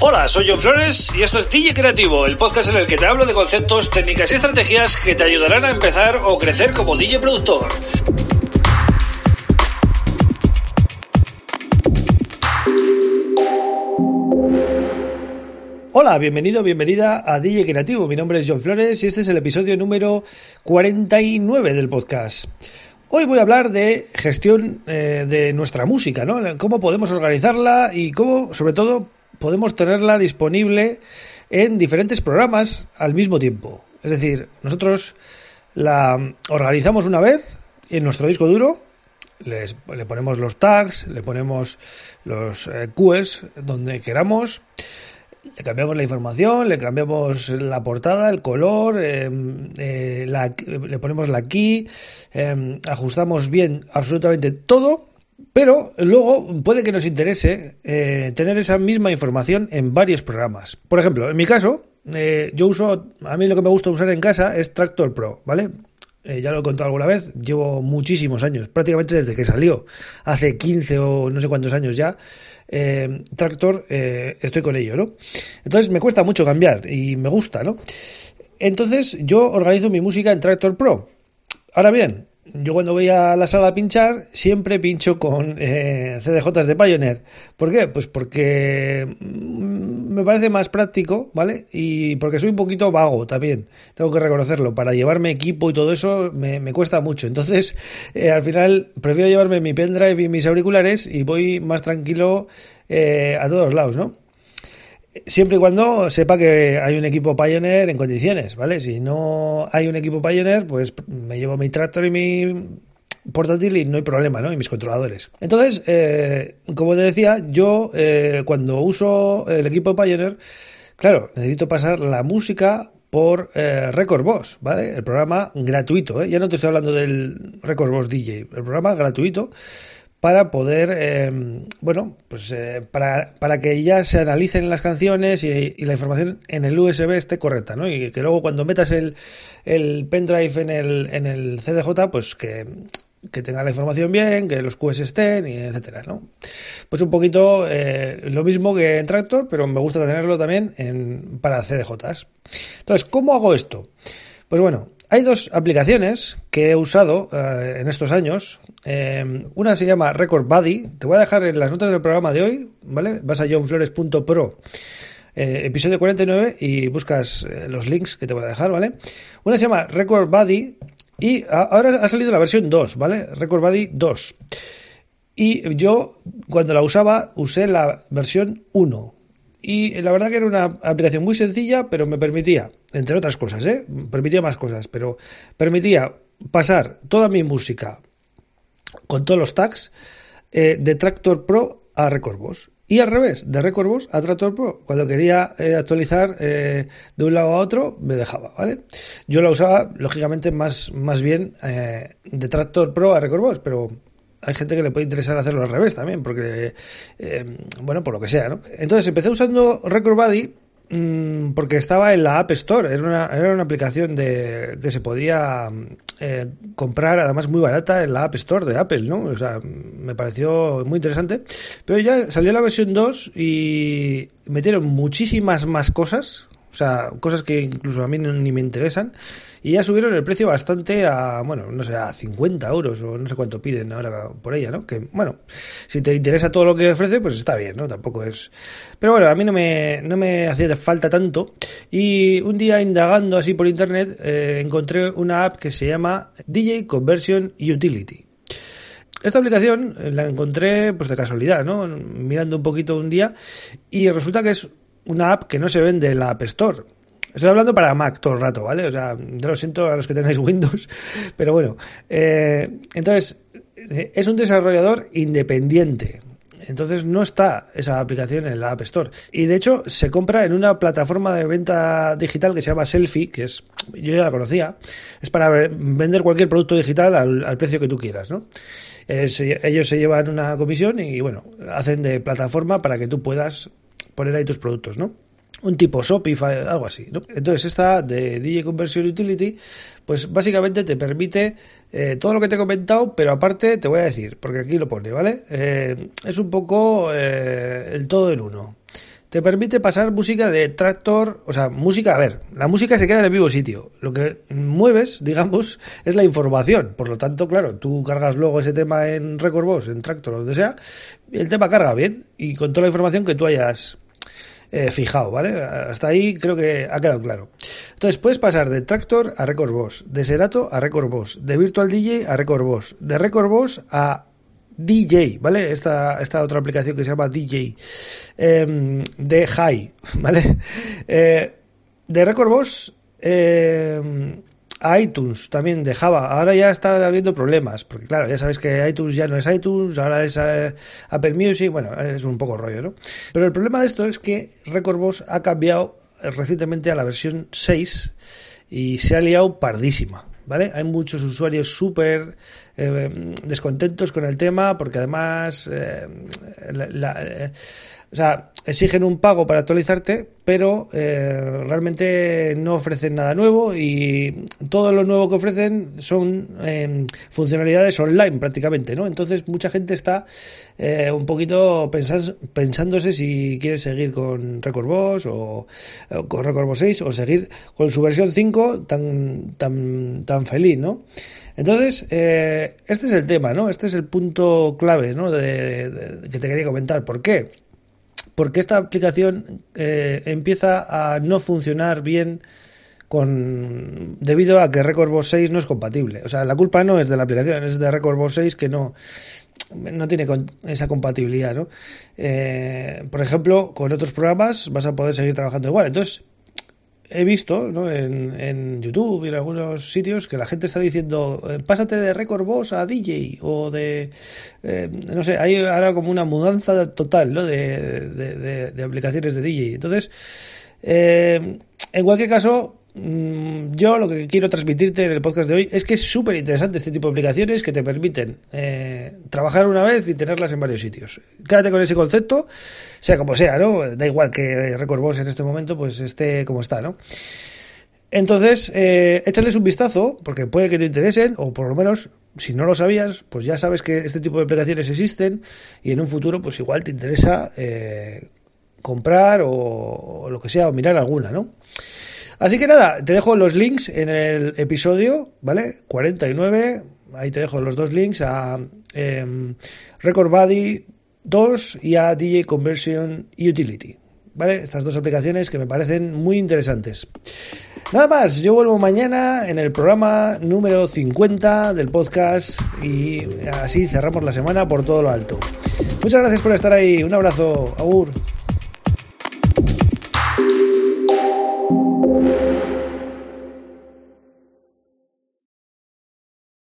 Hola, soy John Flores y esto es DJ Creativo, el podcast en el que te hablo de conceptos, técnicas y estrategias que te ayudarán a empezar o crecer como DJ productor. Hola, bienvenido, bienvenida a DJ Creativo. Mi nombre es John Flores y este es el episodio número 49 del podcast. Hoy voy a hablar de gestión eh, de nuestra música, ¿no? Cómo podemos organizarla y cómo, sobre todo, podemos tenerla disponible en diferentes programas al mismo tiempo. Es decir, nosotros la organizamos una vez en nuestro disco duro, le ponemos los tags, le ponemos los eh, QEs donde queramos le cambiamos la información, le cambiamos la portada, el color, em, eh, le ponemos la key, em, ajustamos bien absolutamente todo, pero luego puede que nos interese eh, tener esa misma información en varios programas. Por ejemplo, en mi caso, eh, yo uso, a mí lo que me gusta usar en casa es Tractor Pro, ¿vale? ya lo he contado alguna vez, llevo muchísimos años, prácticamente desde que salió, hace 15 o no sé cuántos años ya, eh, Tractor, eh, estoy con ello, ¿no? Entonces me cuesta mucho cambiar y me gusta, ¿no? Entonces yo organizo mi música en Tractor Pro. Ahora bien, yo cuando voy a la sala a pinchar, siempre pincho con eh, CDJs de Pioneer. ¿Por qué? Pues porque mm, me parece más práctico, ¿vale? Y porque soy un poquito vago también, tengo que reconocerlo. Para llevarme equipo y todo eso me, cuesta mucho. Entonces, eh, al final, prefiero llevarme mi pendrive y mis auriculares y voy más tranquilo eh, a todos lados, ¿no? Siempre y cuando sepa que hay un equipo Pioneer en condiciones, ¿vale? Si no hay un equipo Pioneer, pues me llevo mi tractor y mi portátil y no hay problema, ¿no? Y mis controladores. Entonces, eh, como te decía, yo eh, cuando uso el equipo Pioneer, claro, necesito pasar la música por eh, Record Boss, ¿vale? El programa gratuito, ¿eh? Ya no te estoy hablando del Record Boss DJ, el programa gratuito para poder, eh, bueno, pues eh, para, para, que ya se analicen las canciones y, la información en el USB esté correcta, ¿no? Y que luego cuando metas el, el pendrive en el, en el CDJ, pues que, que tenga la información bien, que los QS estén, y etcétera, ¿no? Pues un poquito eh, lo mismo que en Tractor, pero me gusta tenerlo también en, para CDJs. Entonces, ¿cómo hago esto? Pues bueno, hay dos aplicaciones que he usado eh, en estos años. Eh, una se llama Record Buddy. Te voy a dejar en las notas del programa de hoy, ¿vale? Vas a johnflores.pro, eh, episodio 49, y buscas los links que te voy a dejar, ¿vale? Una se llama Record Buddy y ahora ha salido la versión 2, ¿vale? Record Buddy 2. Y yo, cuando la usaba, usé la versión 1. Y la verdad que era una aplicación muy sencilla, pero me permitía, entre otras cosas, ¿eh? permitía más cosas, pero permitía pasar toda mi música con todos los tags eh, de Tractor Pro a Record Boss. Y al revés, de Record Boss a Tractor Pro. Cuando quería eh, actualizar de un lado a otro, me dejaba, ¿vale? Yo la usaba, lógicamente, más, más bien de Tractor Pro a Record Boss, pero hay gente que le puede interesar hacerlo al revés también, porque, eh, bueno, por lo que sea, ¿no? Entonces empecé usando Record Buddy mm, porque estaba en la App Store, era una, era una aplicación de, que se podía eh, comprar, además muy barata, en la App Store de Apple, ¿no? O sea, me pareció muy interesante. Pero ya salió la versión 2 y metieron muchísimas más cosas, o sea, cosas que incluso a mí ni me interesan. Y ya subieron el precio bastante a, bueno, no sé, a 50 euros o no sé cuánto piden ahora por ella, ¿no? Que, bueno, si te interesa todo lo que ofrece, pues está bien, ¿no? Tampoco es... Pero bueno, a mí no me, no me hacía falta tanto. Y un día indagando así por internet, eh, encontré una app que se llama DJ Conversion Utility. Esta aplicación la encontré pues de casualidad, ¿no? Mirando un poquito un día y resulta que es una app que no se vende en la App Store. Estoy hablando para Mac todo el rato, ¿vale? O sea, lo siento a los que tengáis Windows, pero bueno. Eh, entonces, es un desarrollador independiente. Entonces no está esa aplicación en la App Store. Y de hecho se compra en una plataforma de venta digital que se llama Selfie, que es, yo ya la conocía, es para vender cualquier producto digital al, precio que tú quieras, ¿no? ellos se llevan una comisión y bueno, hacen de plataforma para que tú puedas poner ahí tus productos, ¿no? un tipo Shopify, algo así. ¿no? Entonces, esta de DJ Conversion Utility, pues básicamente te permite eh, todo lo que te he comentado, pero aparte te voy a decir, porque aquí lo pone, ¿vale? Eh, es un poco eh, el todo en uno. te permite pasar música de tractor, o sea, música, a ver, la música se queda en el mismo sitio. Lo que mueves, digamos, es la información. Por lo tanto, claro, tú cargas luego ese tema en Record Boss, en Tractor donde sea, y el tema carga bien y con toda la información que tú hayas eh, fijado, ¿vale? Hasta ahí creo que ha quedado claro. Entonces puedes pasar de Tractor a Record Boss, de Serato a Record Boss, de Virtual DJ a Record Boss, de Record Boss a DJ, ¿vale? Esta, esta otra aplicación que se llama DJ, em, de High, ¿vale? Eh, de Record Boss em, iTunes también de Java. Ahora ya está habiendo problemas, porque claro, ya sabes que iTunes ya no es iTunes, ahora es eh, Apple Music, bueno, es un poco rollo, ¿no? Pero el problema de esto es que Record Boss ha cambiado recientemente a la versión 6 y se ha liado pardísima. ¿vale? Hay muchos usuarios súper eh, descontentos con el tema porque además eh, la, o sea, exigen un pago para actualizarte, pero eh, realmente no ofrecen nada nuevo y todo lo nuevo que ofrecen son eh, funcionalidades online prácticamente, ¿no? Entonces mucha gente está eh, un poquito pensándose si quiere seguir con Record Boss o, con Record Boss 6 o seguir con su versión 5 tan, tan, tan feliz, ¿no? Entonces, este es el tema, ¿no? Este es el punto clave, ¿no? de, que te quería comentar. ¿Por qué? Porque esta aplicación eh, empieza a no funcionar bien con debido a que Record Boss 6 no es compatible. O sea, la culpa no es de la aplicación, es de Record Boss 6 que no, no tiene esa compatibilidad, ¿no? Eh, por ejemplo, con otros programas vas a poder seguir trabajando igual. Entonces, he visto ¿no? en, en, YouTube y en algunos sitios que la gente está diciendo eh, pásate de Record Boss a DJ o de eh, no sé hay ahora como una mudanza total ¿no? de, aplicaciones de DJ entonces eh, en cualquier caso yo lo que quiero transmitirte en el podcast de hoy es que es súper interesante este tipo de aplicaciones que te permiten eh, trabajar una vez y tenerlas en varios sitios. Quédate con ese concepto, sea como sea, ¿no? Da igual que Record en este momento pues esté como está, ¿no? Entonces, eh, échales un vistazo, porque puede que te interesen, o por lo menos, si no lo sabías, pues ya sabes que este tipo de aplicaciones existen y en un futuro, pues igual te interesa eh, comprar o, lo que sea, o mirar alguna, ¿no? Así que nada, te dejo los links en el episodio, ¿vale? 49. Ahí te dejo los dos links a eh, Record Body 2 y a DJ Conversion Utility. ¿Vale? Estas dos aplicaciones que me parecen muy interesantes. Nada más, yo vuelvo mañana en el programa número 50 del podcast y así cerramos la semana por todo lo alto. Muchas gracias por estar ahí, un abrazo, Agur.